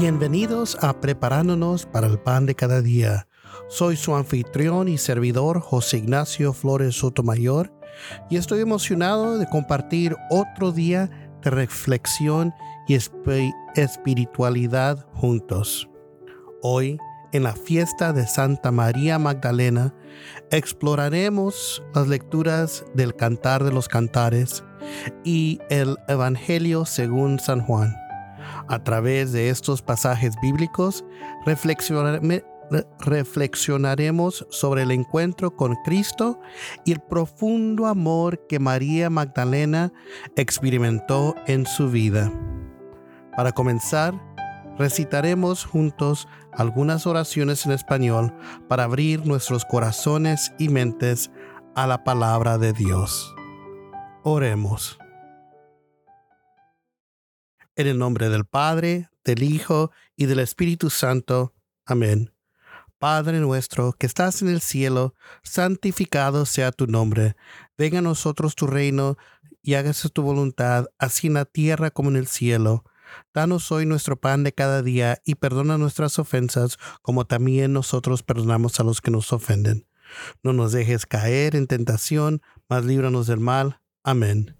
Bienvenidos a Preparándonos para el Pan de cada día. Soy su anfitrión y servidor José Ignacio Flores Sotomayor y estoy emocionado de compartir otro día de reflexión y espiritualidad juntos. Hoy, en la fiesta de Santa María Magdalena, exploraremos las lecturas del Cantar de los Cantares y el Evangelio según San Juan. A través de estos pasajes bíblicos, reflexionaremos sobre el encuentro con Cristo y el profundo amor que María Magdalena experimentó en su vida. Para comenzar, recitaremos juntos algunas oraciones en español para abrir nuestros corazones y mentes a la palabra de Dios. Oremos. En el nombre del Padre, del Hijo y del Espíritu Santo. Amén. Padre nuestro que estás en el cielo, santificado sea tu nombre. Venga a nosotros tu reino y hágase tu voluntad, así en la tierra como en el cielo. Danos hoy nuestro pan de cada día y perdona nuestras ofensas, como también nosotros perdonamos a los que nos ofenden. No nos dejes caer en tentación, mas líbranos del mal. Amén.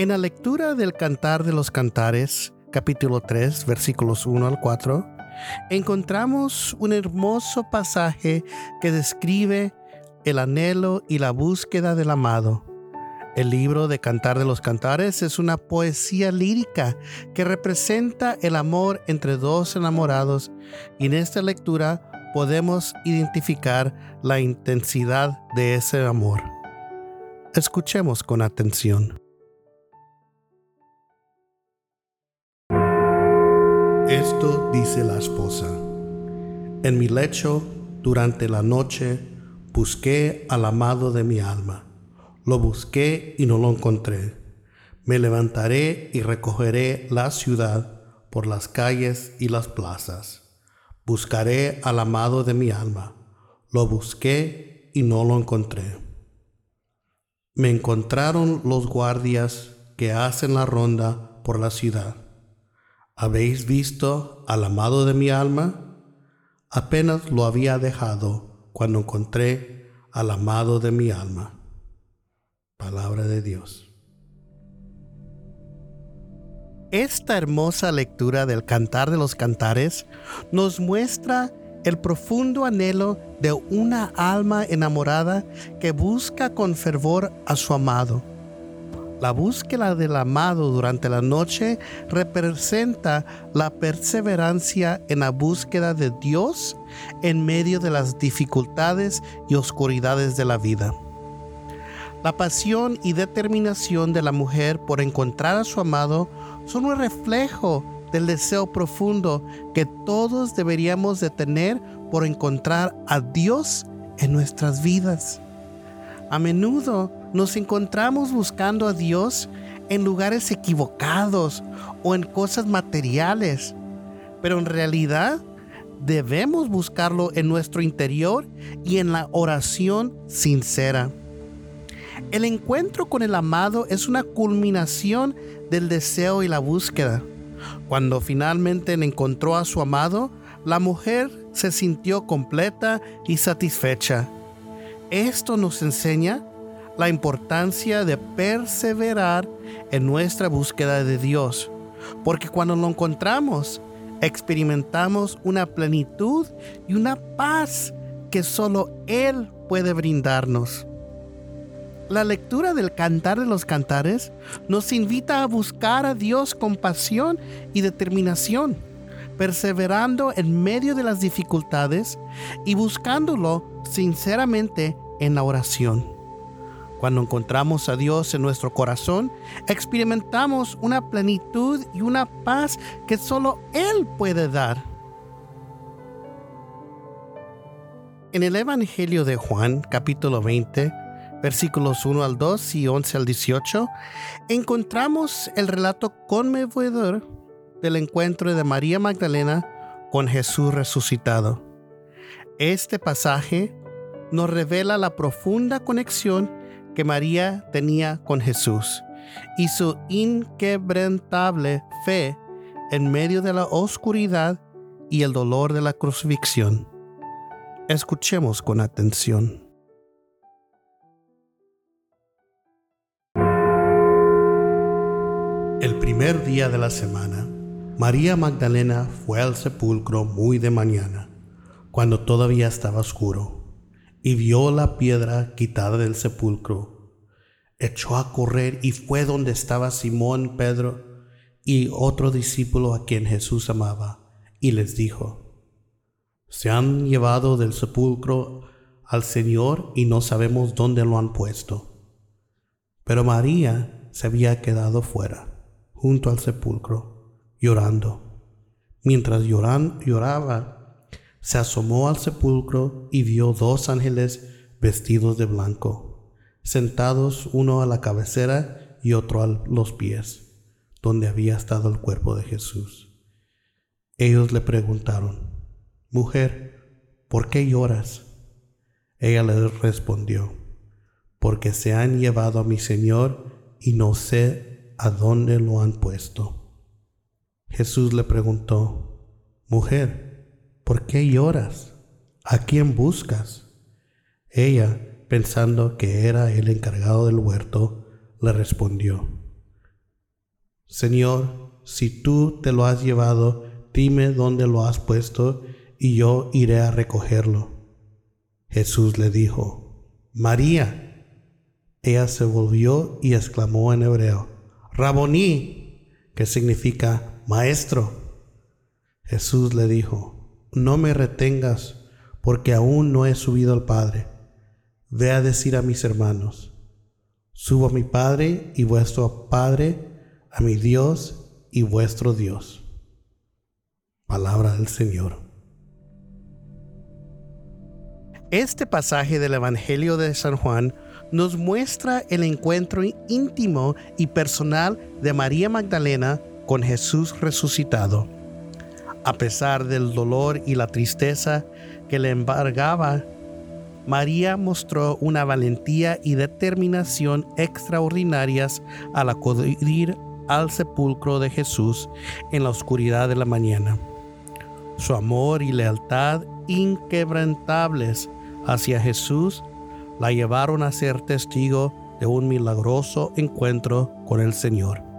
En la lectura del Cantar de los Cantares, capítulo 3, versículos 1 al 4, encontramos un hermoso pasaje que describe el anhelo y la búsqueda del amado. El libro de Cantar de los Cantares es una poesía lírica que representa el amor entre dos enamorados y en esta lectura podemos identificar la intensidad de ese amor. Escuchemos con atención. Esto dice la esposa. En mi lecho, durante la noche, busqué al amado de mi alma. Lo busqué y no lo encontré. Me levantaré y recogeré la ciudad por las calles y las plazas. Buscaré al amado de mi alma. Lo busqué y no lo encontré. Me encontraron los guardias que hacen la ronda por la ciudad ¿Habéis visto al amado de mi alma? Apenas lo había dejado cuando encontré al amado de mi alma. Palabra de Dios. Esta hermosa lectura del Cantar de los Cantares nos muestra el profundo anhelo de una alma enamorada que busca con fervor a su amado la búsqueda del amado durante la noche representa la perseverancia en la búsqueda de Dios en medio de las dificultades y oscuridades de la vida. La pasión y determinación de la mujer por encontrar a su amado son un reflejo del deseo profundo que todos deberíamos de tener por encontrar a Dios en nuestras vidas. A menudo nos encontramos buscando a Dios en lugares equivocados o en cosas materiales, pero en realidad debemos buscarlo en nuestro interior y en la oración sincera. El encuentro con el amado es una culminación del deseo y la búsqueda. Cuando finalmente encontró a su amado, la mujer se sintió completa y satisfecha. Esto nos enseña la importancia de perseverar en nuestra búsqueda de Dios, porque cuando lo encontramos, experimentamos una plenitud y una paz que solo Él puede brindarnos. La lectura del Cantar de los Cantares nos invita a buscar a Dios con pasión y determinación, perseverando en medio de las dificultades y buscándolo sinceramente en la oración. Cuando encontramos a Dios en nuestro corazón, experimentamos una plenitud y una paz que solo Él puede dar. En el Evangelio de Juan, capítulo 20, versículos 1 al 2 y 11 al 18, encontramos el relato conmovedor del encuentro de María Magdalena con Jesús resucitado. Este pasaje nos revela la profunda conexión que María tenía con Jesús y su inquebrantable fe en medio de la oscuridad y el dolor de la crucifixión. Escuchemos con atención. El primer día de la semana, María Magdalena fue al sepulcro muy de mañana, cuando todavía estaba oscuro, y vio la piedra quitada del sepulcro. Echó a correr y fue donde estaba Simón, Pedro y otro discípulo a quien Jesús amaba, y les dijo, se han llevado del sepulcro al Señor y no sabemos dónde lo han puesto. Pero María se había quedado fuera, junto al sepulcro, llorando. Mientras lloraba, se asomó al sepulcro y vio dos ángeles vestidos de blanco, sentados uno a la cabecera y otro a los pies, donde había estado el cuerpo de Jesús. Ellos le preguntaron, Mujer, ¿por qué lloras? Ella le respondió, porque se han llevado a mi Señor y no sé a dónde lo han puesto. Jesús le preguntó, Mujer, ¿por qué lloras? ¿A quién buscas? Ella, pensando que era el encargado del huerto, le respondió, Señor, si tú te lo has llevado, dime dónde lo has puesto y yo iré a recogerlo. Jesús le dijo, María. Ella se volvió y exclamó en hebreo, Raboní, que significa maestro. Jesús le dijo, no me retengas, porque aún no he subido al Padre. Ve a decir a mis hermanos, subo a mi Padre y vuestro Padre, a mi Dios y vuestro Dios. Palabra del Señor. Este pasaje del Evangelio de San Juan nos muestra el encuentro íntimo y personal de María Magdalena con Jesús resucitado. A pesar del dolor y la tristeza que le embargaba, María mostró una valentía y determinación extraordinarias al acudir al sepulcro de Jesús en la oscuridad de la mañana. Su amor y lealtad inquebrantables hacia Jesús la llevaron a ser testigo de un milagroso encuentro con el Señor.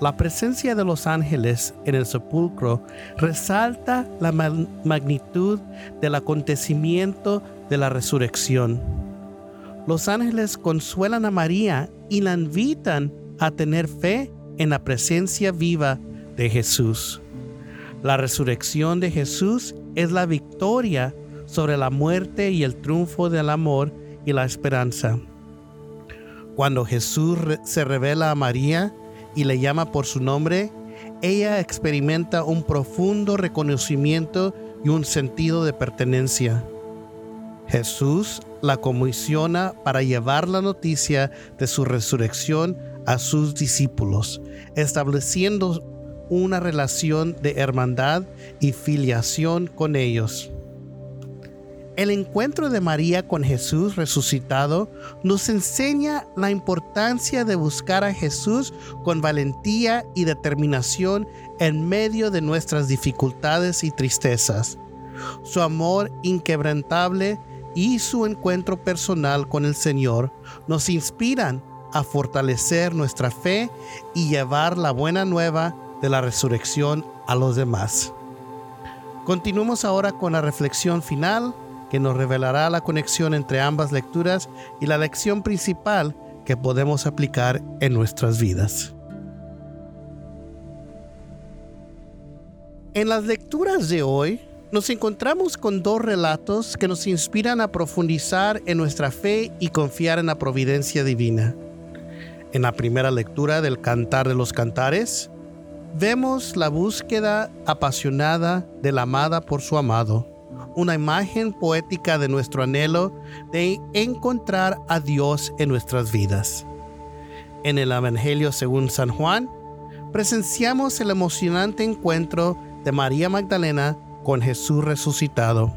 La presencia de los ángeles en el sepulcro resalta la magnitud del acontecimiento de la resurrección. Los ángeles consuelan a María y la invitan a tener fe en la presencia viva de Jesús. La resurrección de Jesús es la victoria sobre la muerte y el triunfo del amor y la esperanza. Cuando Jesús se revela a María y le llama por su nombre, ella experimenta un profundo reconocimiento y un sentido de pertenencia. Jesús la comisiona para llevar la noticia de su resurrección a sus discípulos, estableciendo una relación de hermandad y filiación con ellos. El encuentro de María con Jesús resucitado nos enseña la importancia de buscar a Jesús con valentía y determinación en medio de nuestras dificultades y tristezas. Su amor inquebrantable y su encuentro personal con el Señor nos inspiran a fortalecer nuestra fe y llevar la buena nueva de la resurrección a los demás. Continuemos ahora con la reflexión final que nos revelará la conexión entre ambas lecturas y la lección principal que podemos aplicar en nuestras vidas. En las lecturas de hoy nos encontramos con dos relatos que nos inspiran a profundizar en nuestra fe y confiar en la providencia divina. En la primera lectura del Cantar de los Cantares, vemos la búsqueda apasionada de la amada por su amado una imagen poética de nuestro anhelo de encontrar a Dios en nuestras vidas. En el Evangelio según San Juan, presenciamos el emocionante encuentro de María Magdalena con Jesús resucitado.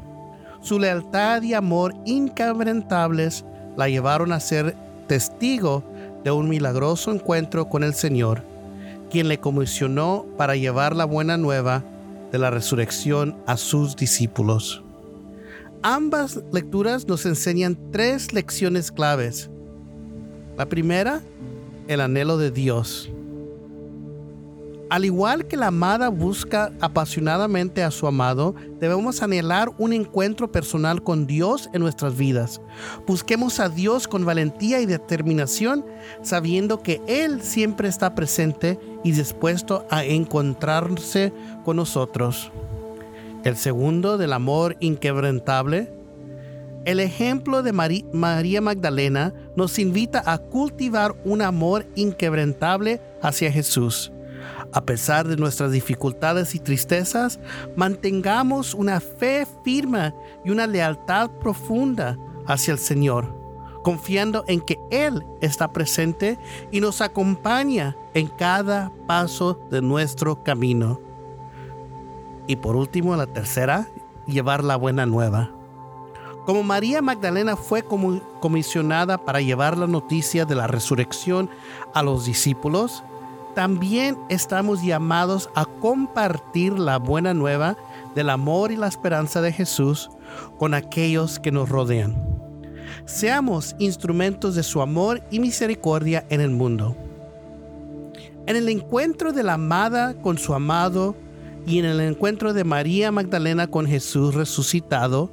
Su lealtad y amor inquebrantables la llevaron a ser testigo de un milagroso encuentro con el Señor, quien le comisionó para llevar la buena nueva de la resurrección a sus discípulos. Ambas lecturas nos enseñan tres lecciones claves. La primera, el anhelo de Dios. Al igual que la amada busca apasionadamente a su amado, debemos anhelar un encuentro personal con Dios en nuestras vidas. Busquemos a Dios con valentía y determinación, sabiendo que Él siempre está presente y dispuesto a encontrarse con nosotros. El segundo, del amor inquebrantable. El ejemplo de María Magdalena nos invita a cultivar un amor inquebrantable hacia Jesús a pesar de nuestras dificultades y tristezas, mantengamos una fe firme y una lealtad profunda hacia el Señor, confiando en que Él está presente y nos acompaña en cada paso de nuestro camino. Y por último, la tercera, llevar la buena nueva. Como María Magdalena fue comisionada para llevar la noticia de la resurrección a los discípulos, también estamos llamados a compartir la buena nueva del amor y la esperanza de Jesús con aquellos que nos rodean. Seamos instrumentos de su amor y misericordia en el mundo. En el encuentro de la amada con su amado y en el encuentro de María Magdalena con Jesús resucitado,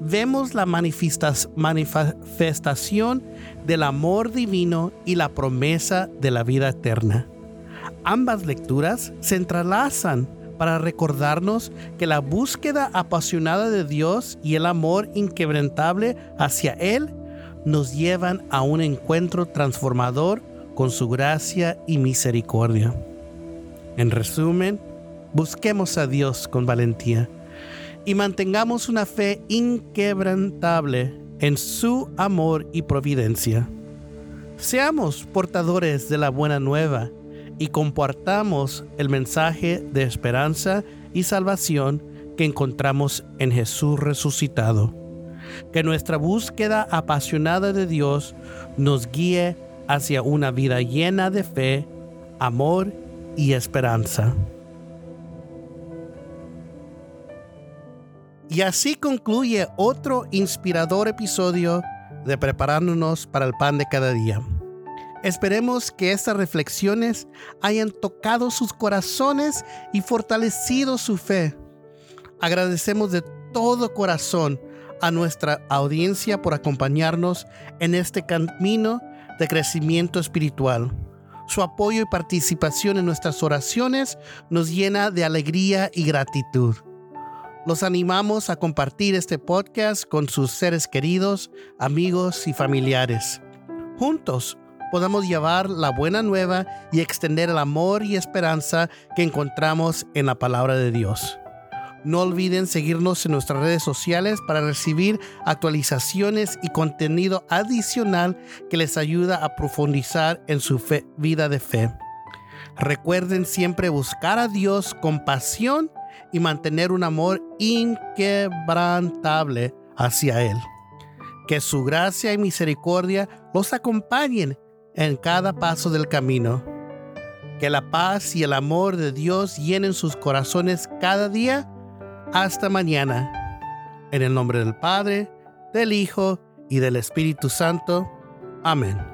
vemos la manifestación del amor divino y la promesa de la vida eterna. Ambas lecturas se entrelazan para recordarnos que la búsqueda apasionada de Dios y el amor inquebrantable hacia Él nos llevan a un encuentro transformador con su gracia y misericordia. En resumen, busquemos a Dios con valentía y mantengamos una fe inquebrantable en su amor y providencia. Seamos portadores de la buena nueva y compartamos el mensaje de esperanza y salvación que encontramos en Jesús resucitado. Que nuestra búsqueda apasionada de Dios nos guíe hacia una vida llena de fe, amor y esperanza. Y así concluye otro inspirador episodio de Preparándonos para el Pan de cada día. Esperemos que estas reflexiones hayan tocado sus corazones y fortalecido su fe. Agradecemos de todo corazón a nuestra audiencia por acompañarnos en este camino de crecimiento espiritual. Su apoyo y participación en nuestras oraciones nos llena de alegría y gratitud. Los animamos a compartir este podcast con sus seres queridos, amigos y familiares. Juntos podamos llevar la buena nueva y extender el amor y esperanza que encontramos en la palabra de Dios. No olviden seguirnos en nuestras redes sociales para recibir actualizaciones y contenido adicional que les ayuda a profundizar en su vida de fe. Recuerden siempre buscar a Dios con pasión y mantener un amor inquebrantable hacia Él. Que su gracia y misericordia los acompañen en cada paso del camino. Que la paz y el amor de Dios llenen sus corazones cada día hasta mañana. En el nombre del Padre, del Hijo y del Espíritu Santo. Amén.